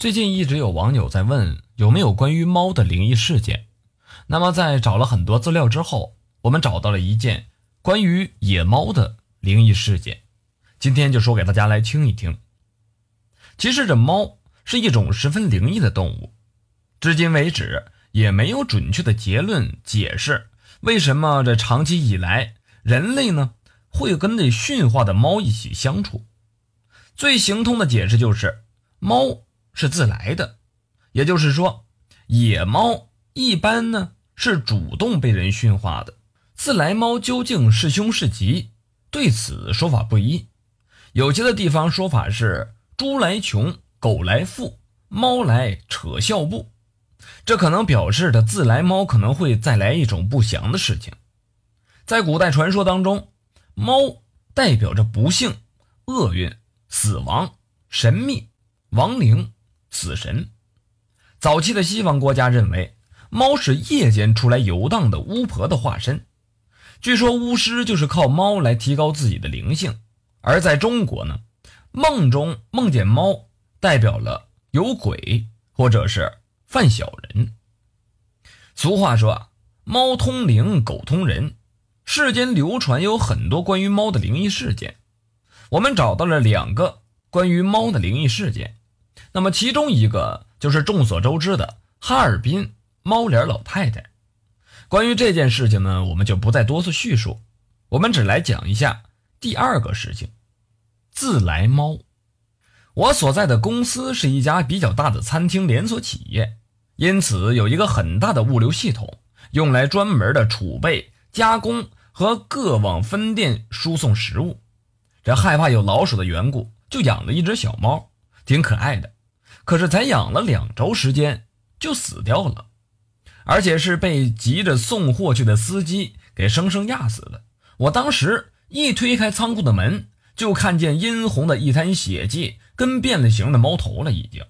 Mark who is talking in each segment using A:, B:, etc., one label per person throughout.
A: 最近一直有网友在问有没有关于猫的灵异事件。那么在找了很多资料之后，我们找到了一件关于野猫的灵异事件。今天就说给大家来听一听。其实这猫是一种十分灵异的动物，至今为止也没有准确的结论解释为什么这长期以来人类呢会跟这驯化的猫一起相处。最行通的解释就是猫。是自来的，也就是说，野猫一般呢是主动被人驯化的。自来猫究竟是凶是吉？对此说法不一。有些的地方说法是猪来穷，狗来富，猫来扯笑布。这可能表示着自来猫可能会再来一种不祥的事情。在古代传说当中，猫代表着不幸、厄运、死亡、神秘、亡灵。死神，早期的西方国家认为猫是夜间出来游荡的巫婆的化身。据说巫师就是靠猫来提高自己的灵性。而在中国呢，梦中梦见猫代表了有鬼或者是犯小人。俗话说啊猫通灵，狗通人。世间流传有很多关于猫的灵异事件，我们找到了两个关于猫的灵异事件。那么，其中一个就是众所周知的哈尔滨猫脸老太太。关于这件事情呢，我们就不再多次叙述，我们只来讲一下第二个事情——自来猫。我所在的公司是一家比较大的餐厅连锁企业，因此有一个很大的物流系统，用来专门的储备、加工和各往分店输送食物。这害怕有老鼠的缘故，就养了一只小猫，挺可爱的。可是才养了两周时间就死掉了，而且是被急着送货去的司机给生生压死的。我当时一推开仓库的门，就看见殷红的一滩血迹，跟变了形的猫头了，已经，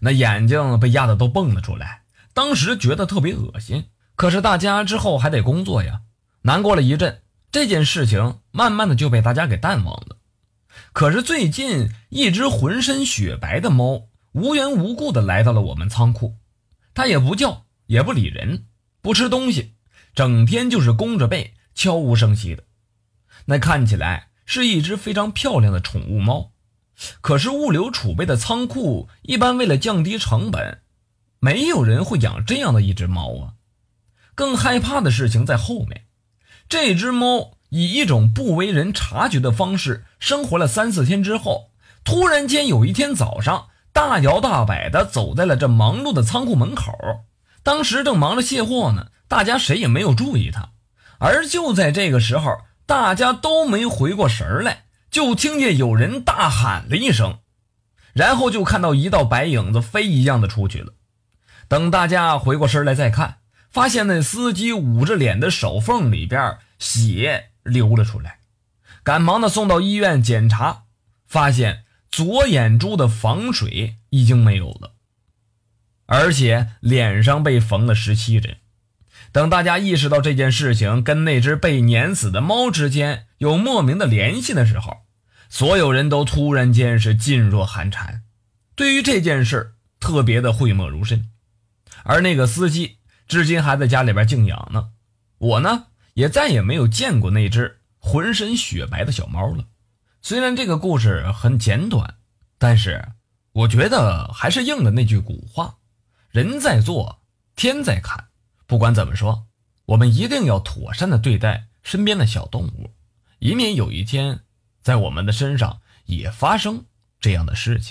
A: 那眼睛被压得都蹦了出来。当时觉得特别恶心，可是大家之后还得工作呀，难过了一阵，这件事情慢慢的就被大家给淡忘了。可是最近，一只浑身雪白的猫。无缘无故的来到了我们仓库，它也不叫，也不理人，不吃东西，整天就是弓着背，悄无声息的。那看起来是一只非常漂亮的宠物猫，可是物流储备的仓库一般为了降低成本，没有人会养这样的一只猫啊。更害怕的事情在后面，这只猫以一种不为人察觉的方式生活了三四天之后，突然间有一天早上。大摇大摆地走在了这忙碌的仓库门口，当时正忙着卸货呢，大家谁也没有注意他。而就在这个时候，大家都没回过神来，就听见有人大喊了一声，然后就看到一道白影子飞一样的出去了。等大家回过神来再看，发现那司机捂着脸的手缝里边血流了出来，赶忙的送到医院检查，发现。左眼珠的防水已经没有了，而且脸上被缝了十七针。等大家意识到这件事情跟那只被碾死的猫之间有莫名的联系的时候，所有人都突然间是噤若寒蝉，对于这件事特别的讳莫如深。而那个司机至今还在家里边静养呢。我呢，也再也没有见过那只浑身雪白的小猫了。虽然这个故事很简短，但是我觉得还是应了那句古话：“人在做，天在看。”不管怎么说，我们一定要妥善的对待身边的小动物，以免有一天在我们的身上也发生这样的事情。